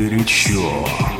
Горячо.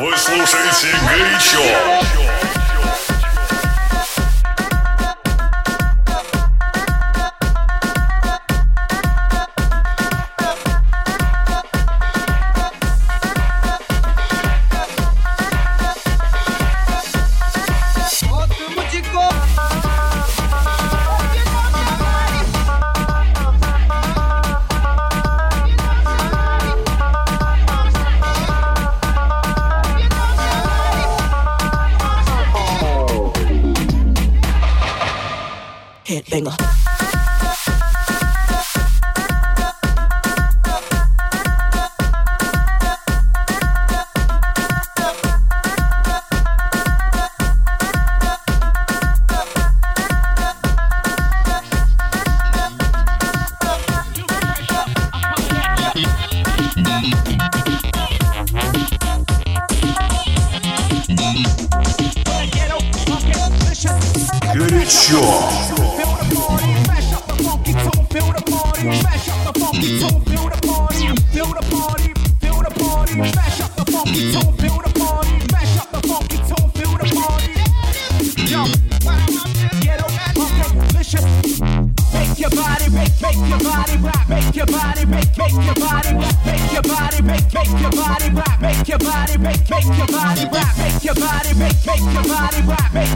Вы слушаете «Горячо».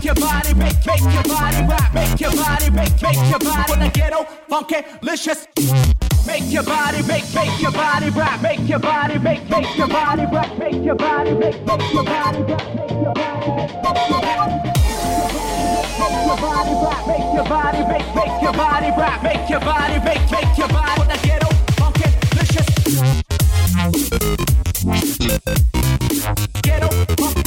your body, make, make your body rock, make your body, make, make your body when I ghetto, funky, licious. Make your body, make, make your body rock, make your body, make, make your body rock, make your body, make, make your body rock, make your body, make. Make your body rock, make your body, make, your body rock, make your body, make, make your body when I ghetto, funky, licious. Ghetto, funky.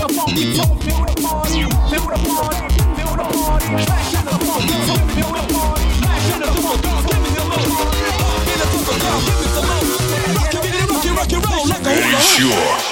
Sure.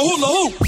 hula hoop.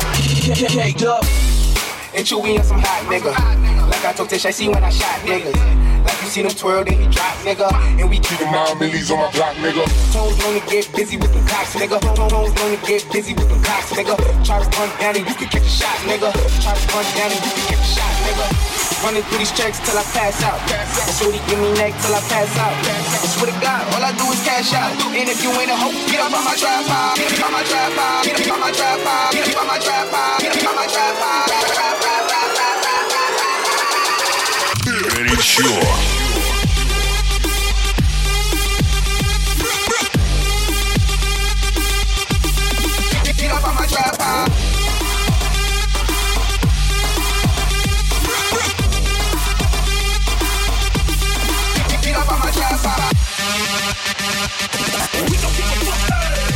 caked up. And Chewy and some hot nigga. Like I told Tish, I see when I shot niggas. Like you see them twirl, then he drop nigga. And we keep them Nine millies on my block, nigga. tones only get busy with them cocks, nigga. Tones only get busy with them cocks, nigga. Try to run down and you can catch a shot, nigga. Try to run down and you can catch a shot, nigga. Running through these checks till I pass out. Shorty give me neck till I pass out. I swear to God, all I do is cash out. And if you ain't a hoe, get up on my pile. Get up on my pile. Get up on my pile. Get up on my pile. Get up on my trap pile. Trap, pile. Get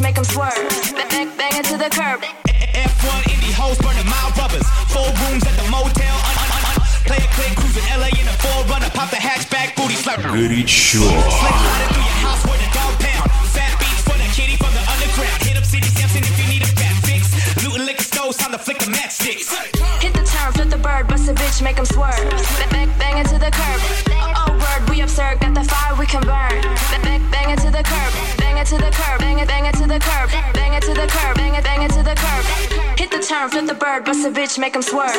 Make 'em make them swerve. Back, back, bang it to the curb. F1 indie hoes burning mild rubbers. Four rooms at the motel. Un, un, un, un. Play a click, cruising LA in a forerunner. Pop the hatchback, booty slapper. Pretty sure. Through your house where the dog pound. Fat beats for the kitty from the underground. Hit up City if you need a fat fix. Liquor stores, time to flick the matchsticks. Hit the turn, flip the bird, bust a bitch, make swerve. Back, back, bird, bust a bitch, make 'em swerve.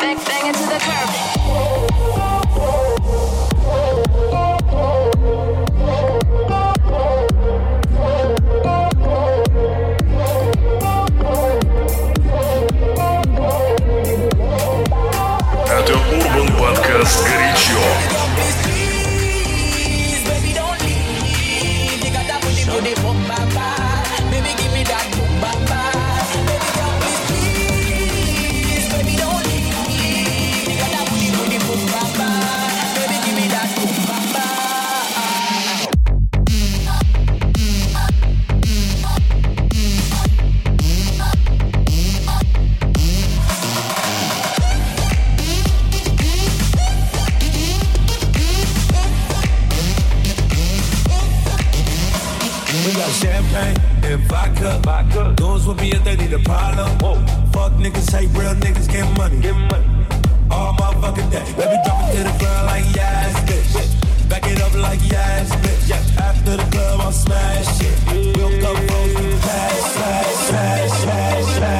Bang, bang into the curb. take real niggas get money. Get money. All motherfucking day. Baby, drop it to the ground like yeah, bitch. Back it up like yeah, bitch. Yeah. After the club, I'll smash it. We'll come from smash, smash, smash, smash, smash.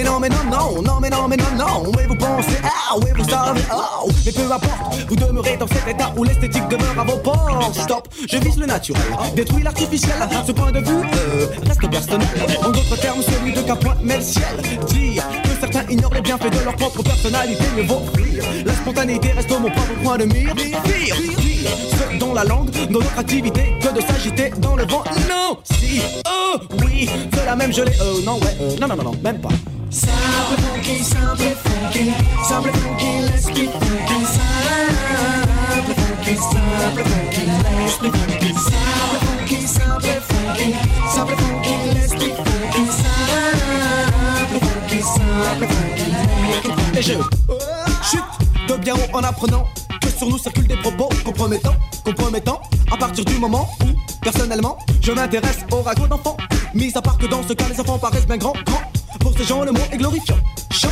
Mais non, mais non, non, non, mais non, mais non, non. Oui, vous pensez, ah, oui, vous savez, oh, mais peu importe, vous demeurez dans cet état où l'esthétique demeure à vos portes. Stop, je vise le naturel, détruis l'artificiel. Ce point de vue euh, reste personnel. En d'autres termes, celui de Capoin met le ciel. Dire que certains ignorent les bienfaits de leur propre personnalité, mieux vaut fuir. La spontanéité reste mon propre point de mire. Pire, pire, pire, ce dont la langue, dans notre activité, que de s'agiter dans le vent. Non, si, oh, oui, cela même je l'ai, euh, non, ouais, euh, non, non, non, non, même pas. Let's let's let's. Et je chute de bien haut en apprenant que sur nous circulent des propos compromettants, compromettants, à partir du moment où, personnellement, je m'intéresse au ragots d'enfants. Mis à part que dans ce cas, les enfants paraissent bien grands, grands. Ces gens, le mot est glorifiant. Chant,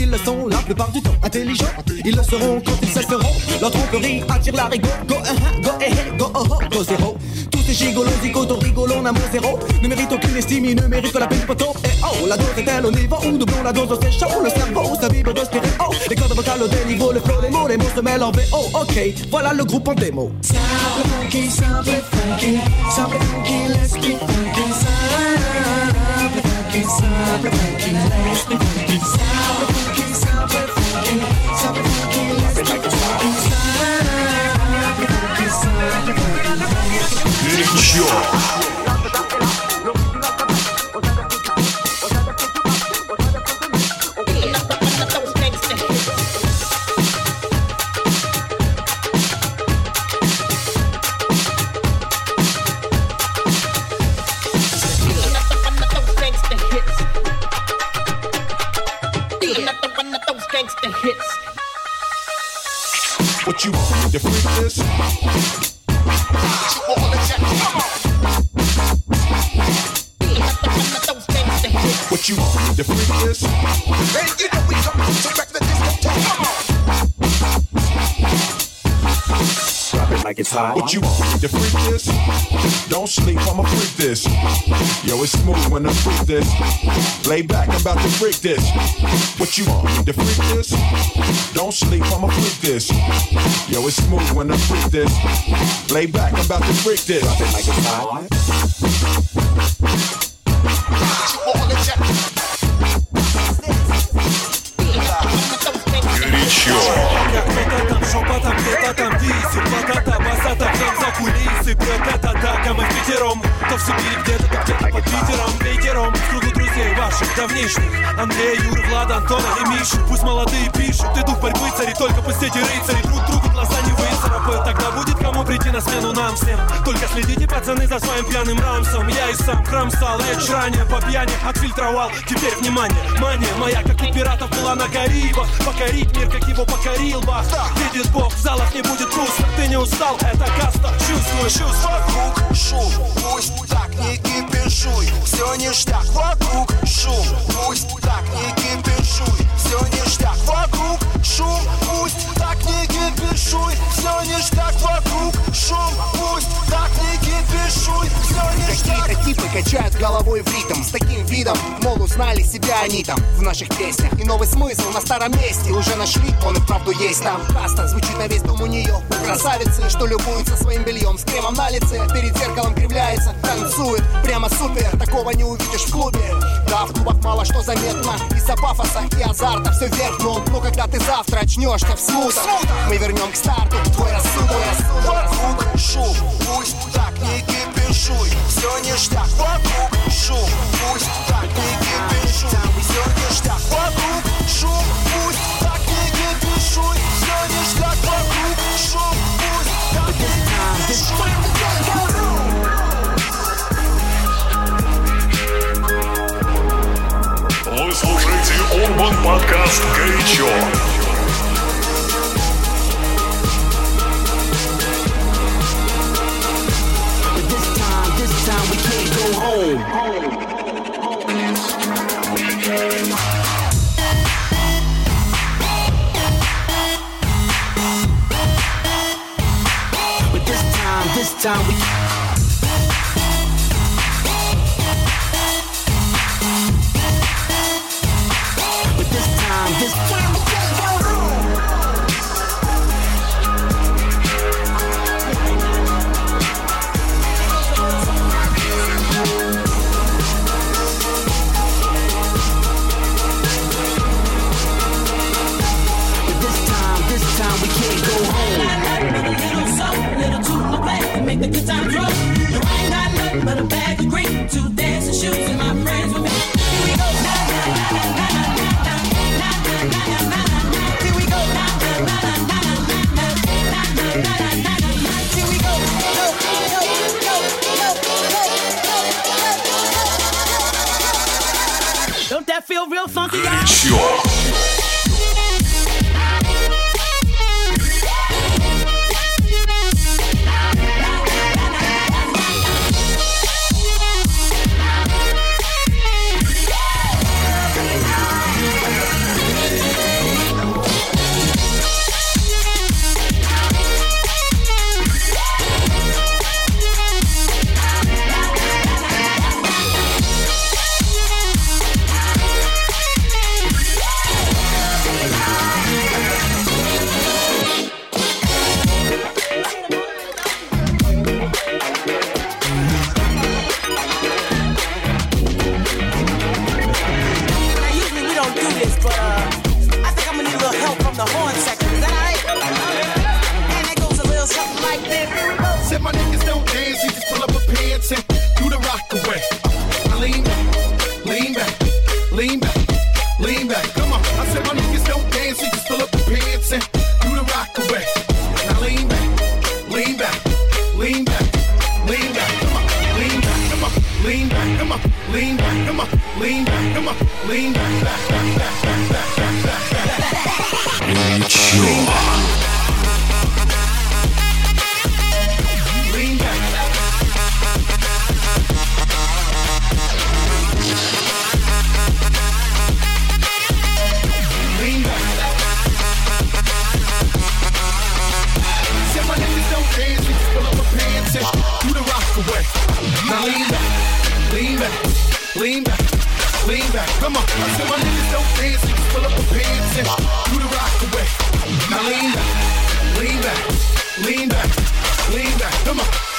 ils le sont la plupart du temps. Intelligents, ils le seront quand ils cesseront. Leur tromperie attire la rigo. Go, uh, go, eh, eh, go, oh, oh, go, zéro. Tous ces gigolos, zigotos, rigolons, mot zéro. Ne méritent aucune estime, ils ne méritent que la peine du poteau. Et oh, la dose est-elle au niveau où doublons la dose, c'est chaud. Le cerveau, ça vibre de stéréo. Les cordes vocales au déniveau, le flow des mots, les mots se mêlent en VO. Ok, voilà le groupe en démo. Simple funky, simple funky, simple funky, let's keep funky. Funky, time. What you the this? Don't sleep, I'ma freak this. Yo, it's smooth when I freak this. Lay back, I'm about to freak this. What you want? The this? Don't sleep, I'ma freak this. Yo, it's smooth when I freak this. Lay back, I'm about to freak this. Drop it like. Давнишних Андрей, Юра, Влада, Антона и Миша Пусть молодые пишут, и дух борьбы цари Только пусть эти рыцари друг другу глаза не выцарапают Тогда будет кому прийти на смену нам всем. Только следите, пацаны, за своим пьяным рамсом. Я и сам храм стал, речь ранее по пьяни Отфильтровал, теперь внимание, мания Моя, как у пиратов, была на Карибах. Покорить мир, как его покорил Бах. Видит Бог, в залах не будет грустно Ты не устал, это каста. Чувствуешь, чувствуешь Вокруг шум, пусть не кипишуй Все ништяк, вокруг шум, пусть так не кипишуй Все ништяк, вокруг шум Пусть так не кипишуй, все ништяк вокруг. Шум, пусть так не кипишуй, все ништяк. Какие-то типы качают головой в ритм С таким видом, мол, узнали себя они там В наших песнях. И новый смысл на старом месте Уже нашли, он и правду есть там. Каста звучит на весь дом у нее У красавицы, что любуется своим бельем С кремом на лице, перед зеркалом кривляется Танцует, прямо супер, такого не увидишь в клубе. Да, в клубах мало что заметно Из-за пафоса и азарта все вверх, но, но когда ты завтра очнешься в смутах. Мы вернем к старту твой рассудок. Вокруг шум, пусть так не кипишуй. Все ништяк, вокруг шум, пусть так не кипишуй. Все ништяк, вокруг шум, пусть так не кипишуй. Все ништяк, вокруг шум, пусть так не кипишуй. Вы слушаете Урбан подкаст «Горячо». time we lean back, lean back, lean back. Come on.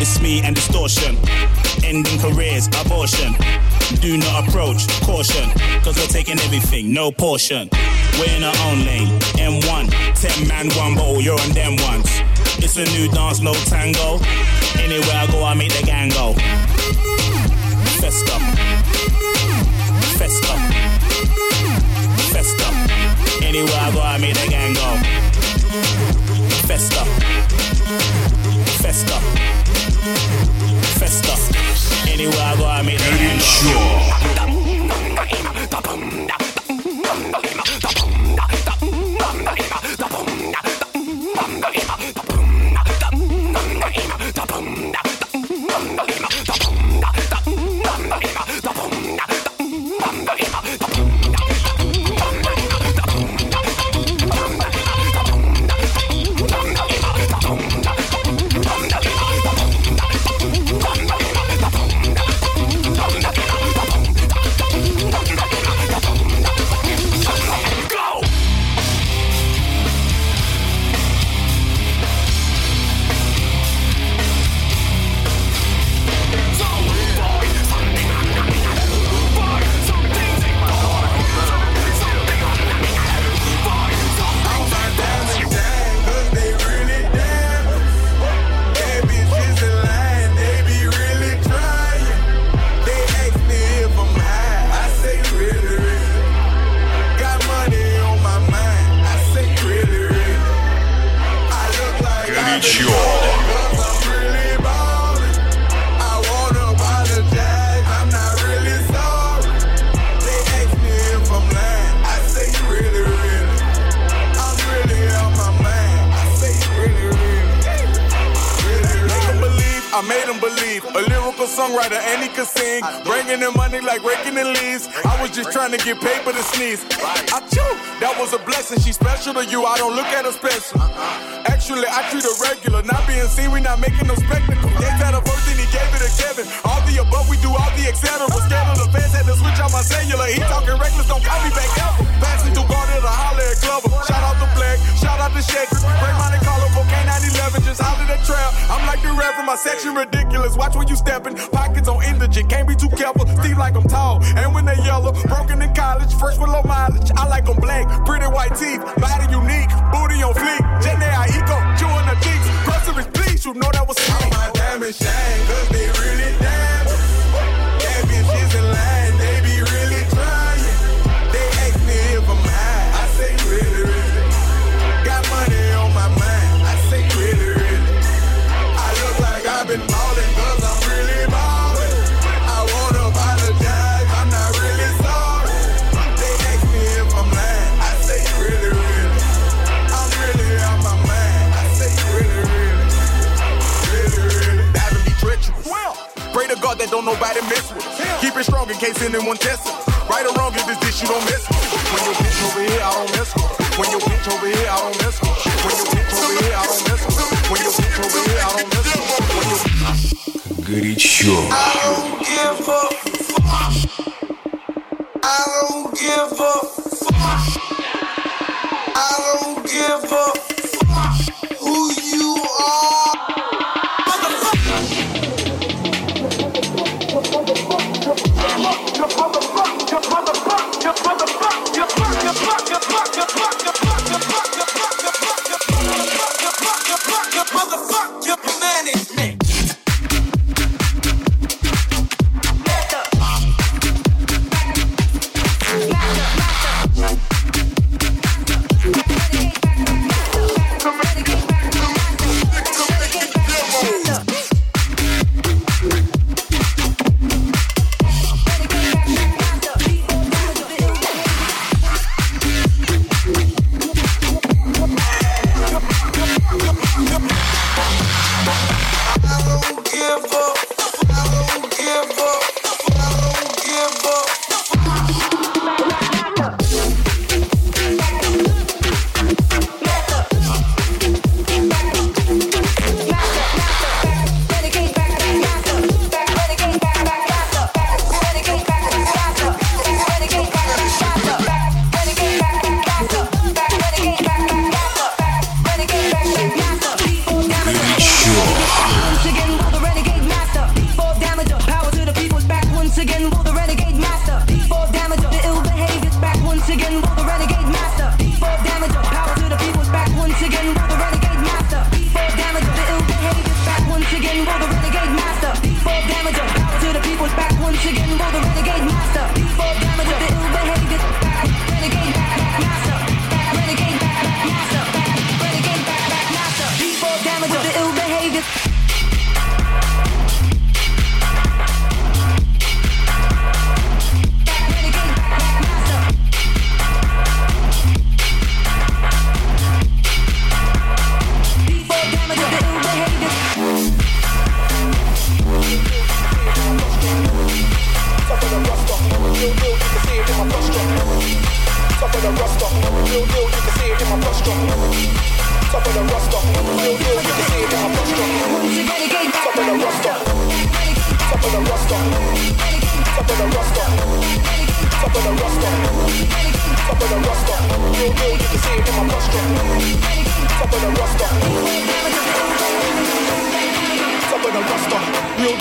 It's, me and distortion. Ending careers, abortion. Do not approach, caution. Cause we're taking everything, no portion. We're in our own lane. M1, 10 man, one bottle, you're on them ones. It's a new dance, no tango. Anywhere I go, I make the gang go. Festa. Festa. Festa. Anywhere I go, I make the gang go. Festa. Festa. Festa. Anywhere I go, I make the just trying to get paper to sneeze. I chew. That was a blessing. She special to you. I don't look at her special. Actually, I treat her regular. Not being seen, we not making no spectacle. They had a verse and he gave it to Kevin. All the above, we do all the etc. Scandal the fans had to switch out my cellular. He talking reckless, don't call me back ever. Passing through Garden to holler at Glover. Shout out to Black, shout out to Shakers. Bring money, call just holler that trap. I'm like the rapper, my section ridiculous. Watch where you stepping. Pockets on indigent, can't be too careful. Steve like I'm tall, and when they yellow, broken in college, fresh with low mileage. I like them black, pretty white teeth, body unique, booty on fleek. Jenny I eco, chewing the cheeks. Groceries, please, you know that was sweet. my diamond shine, cause Keep it strong in case anyone tests it. Right or wrong, if this dish you don't mess with. When your bitch over here, I don't mess with. When your bitch over here, I don't mess with. When your bitch over here, I don't mess with. When your bitch over here, I don't mess with. When your Горячо.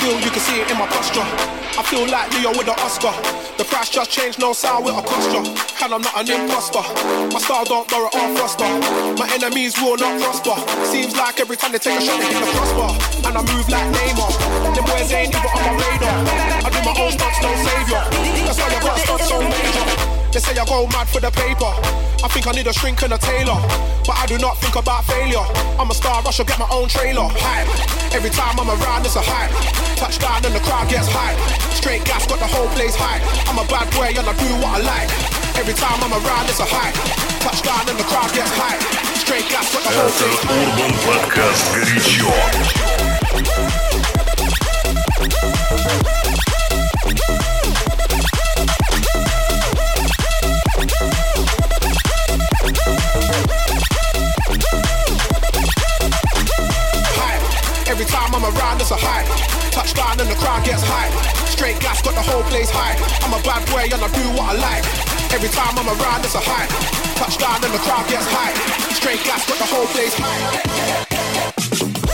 Deal, you can see it in my posture. I feel like Leo with the Oscar. The price just changed, no sound with a posture. And I'm not an imposter. My style don't borrow or foster. My enemies will not prosper. Seems like every time they take a shot, they hit the crossbar. And I move like Neymar. Them boys ain't even on my radar. I do my own stunts, no savior. That's why you got stuff so major. They say I go mad for the paper. I think I need a shrink and a tailor. But I do not think about failure. I'm a star, I should get my own trailer. Hype. Every time I'm around, it's a hype. Touchdown and the crowd gets hype. Straight gas, got the whole place hype. I'm a bad boy and I do what I like. Every time I'm around, it's a hype. Touchdown and the crowd gets hype. Straight gas, got the whole Это place hype. Урбан Подкаст «Горячо». I'm around, it's a hype. Touchdown and the crowd gets hype. Straight gas, got the whole place hype. I'm a bad boy and I do what I like. Every time I'm around, it's a hype. Touchdown and the crowd gets hype. Straight gas, got the whole place hype.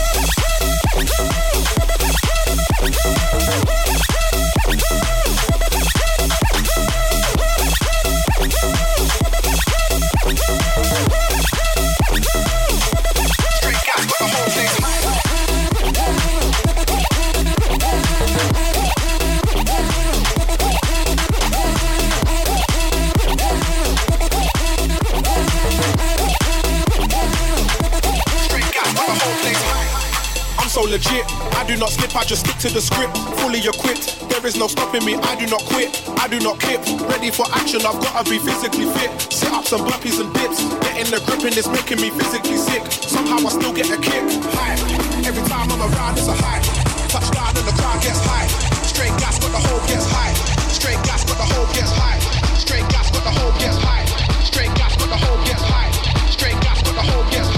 legit. I do not skip, I just stick to the script. Fully equipped, there is no stopping me. I do not quit, I do not clip. Ready for action, I've gotta be physically fit. Set up some burpees and dips. Getting the grip and it's making me physically sick. Somehow I still get a kick. High. Every time I'm around, it's a high. Touchdown and the crowd gets high. Straight gas, but the whole gets high. Straight gas, but the whole gets high. Straight gas, but the whole gets high. Straight gas, but the whole gets high. Straight gas, but the whole gets high.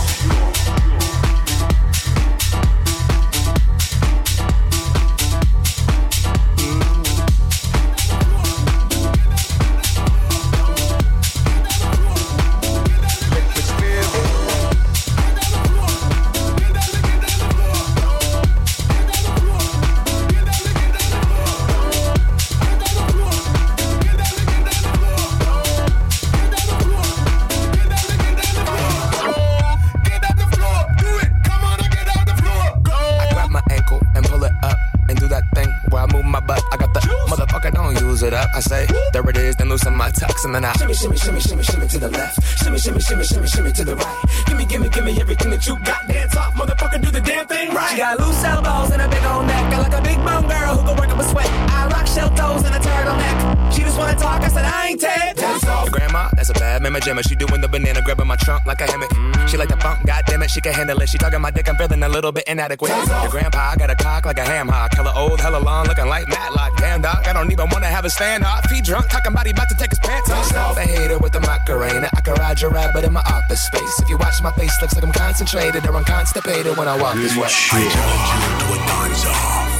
Inadequate. Your grandpa got a cock like a ham hock. Hella old, hella long, looking like Matlock. Damn dog, I don't even wanna have a stand off. He drunk, talking about he about to take his pants off. The hater with the Macarena. I can ride your rabbit in my office space. If you watch my face, looks like I'm concentrated or I'm constipated when I walk this way. I challenge you to a dance off.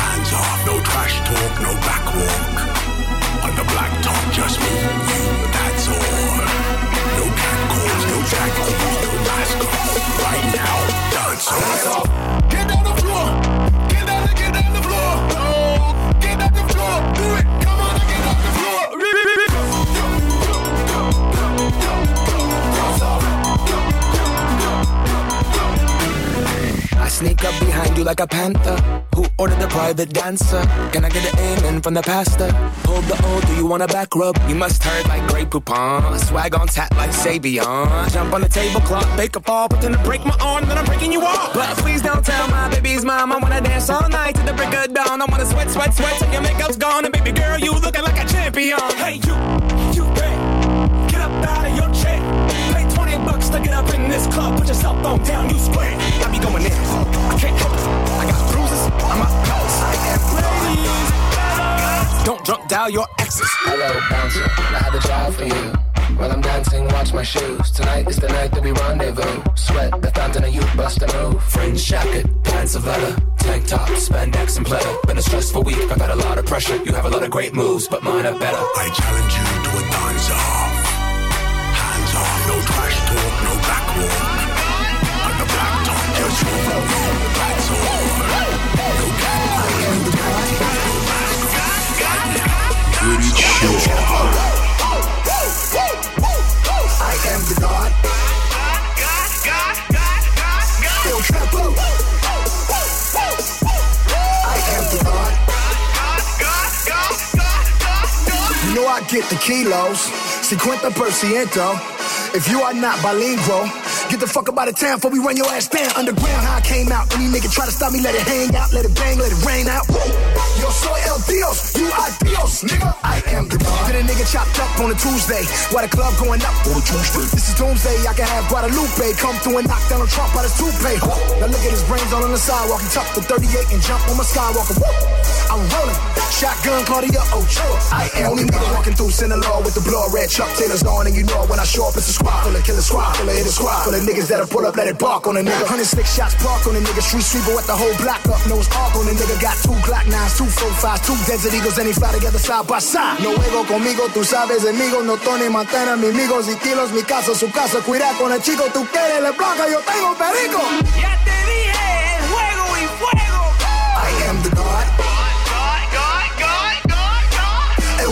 Hands off, no trash talk, no back walk. On the black top, just me a panther. Who ordered the private dancer? Can I get an amen from the pastor? Hold the O, do you want a back rub? You must hurt like Grey Poupon. Swag on tap like Savion. Jump on the tablecloth, bake a fall, pretend to break my arm, then I'm breaking you off. But please don't tell my baby's mom I wanna dance all night to the break of dawn. I wanna sweat, sweat, sweat till your makeup's gone. And baby girl, you looking like a champion. Hey, you, 20 bucks to get up in this club. Put your cell phone down, you square. I be going in. I can't help it. I got bruises on my pelvis. Don't drunk dial your exes. Hello, bouncer. I have a job for you. While I'm dancing, watch my shoes. Tonight is the night that we rendezvous. Sweat the fountain of youth, bust a move. Fringe jacket, pants of leather, tank top, spandex and pleather. Been a stressful week, I've had a lot of pressure. You have a lot of great moves, but mine are better. I challenge you to a dance off no trash talk, no back walk. On the black top, just move on. That's all. No gang calls, no tactics, no mask. Pretty sure. I am the god. I am the god. You know I get the kilos. 50 per ciento. If you are not bilingual, Get the fuck up out of town before we run your ass down. Underground, how I came out. Any nigga try to stop me, let it hang out, let it bang, let it rain out. Yo soy el Dios, you are Dios, nigga. I am the God. Get a nigga chopped up on a Tuesday. Why the club going up on a Tuesday? This is Doomsday. I can have Guadalupe come through and knock down a Trump out his toupee. Now look at his brains all on the sidewalk. He tucked the 38 and jump on my skywalker. I'm rolling. Shotgun Claudia Ochoa. I am only nigga walking through Sinaloa with the blood red Chuck Taylors on. And you know when I show up, it's a squad full of killer squad full of hit a squad full of niggas that'll pull up, let it bark on a nigga. 106 shots park on a nigga. Street sweeper with the whole block up. Nose arc on a nigga. Got two Glock 9s, two 45s, two Desert Eagles, and he fly together side by side. No juego conmigo, tú sabes, amigos. No Tony Montana, mi amigos y kilos. Mi casa, su casa. Cuida con el chico. Tú quieres la placa, yo tengo perico. Ya te dije,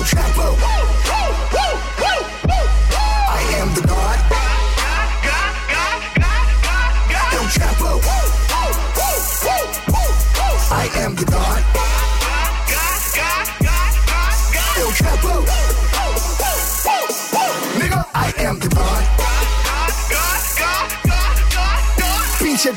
Chapo.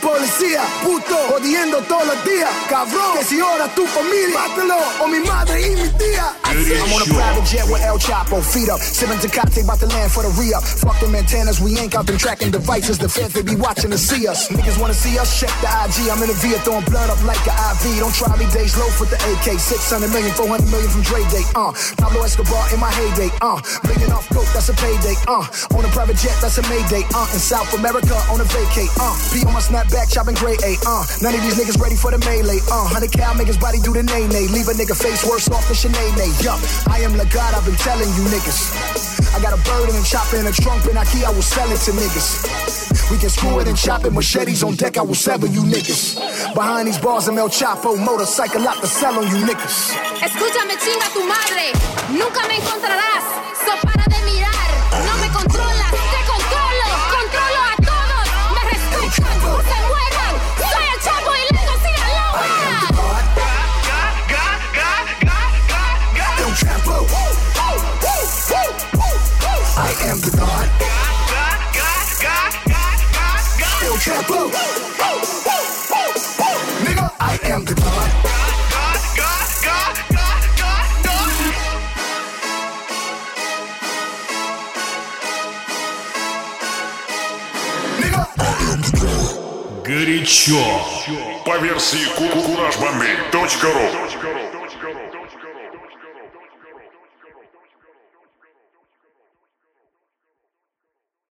Policía, puto, jodiendo todos los días, cabrón. Que si ahora tu familia, mátalo, o mi madre y mi tía. I'm on a private jet with El Chapo, feet up, sipping Tecate, about to land for the re-up. Fuck them antennas, we ain't got them tracking devices. The feds, they be watching to see us. Niggas wanna see us, check the IG. I'm in the Via throwing blood up like an IV. Don't try me days low for the AK. 600 million, 400 million from Dre Day, uh. Pablo Escobar in my heyday, uh. Million off coke, that's a payday, uh. On a private jet, that's a mayday, uh. In South America, on a vacay, uh. Be on my snapback, chopping gray A, uh. None of these niggas ready for the melee, uh. 100 cal make his body do the nay nay. Leave a nigga face worse off than Sinead, yup. I am the God, I've been telling you niggas. I got a bird and a chopper and a trunk and Ikea, I will sell it to niggas. We can screw it and chop it, machetes on deck, I will sever you niggas. Behind these bars, I'm El Chapo, motorcycle out to sell on you niggas. Escúchame, chinga tu madre. Nunca me encontrarás. So para de mirar. God. God, God, God, God, God, God. El Chapo. Nigga, I am the God. God, God, God, God, God, God. Nigga, I am the God. Горячо. По версии kurajbombi.ru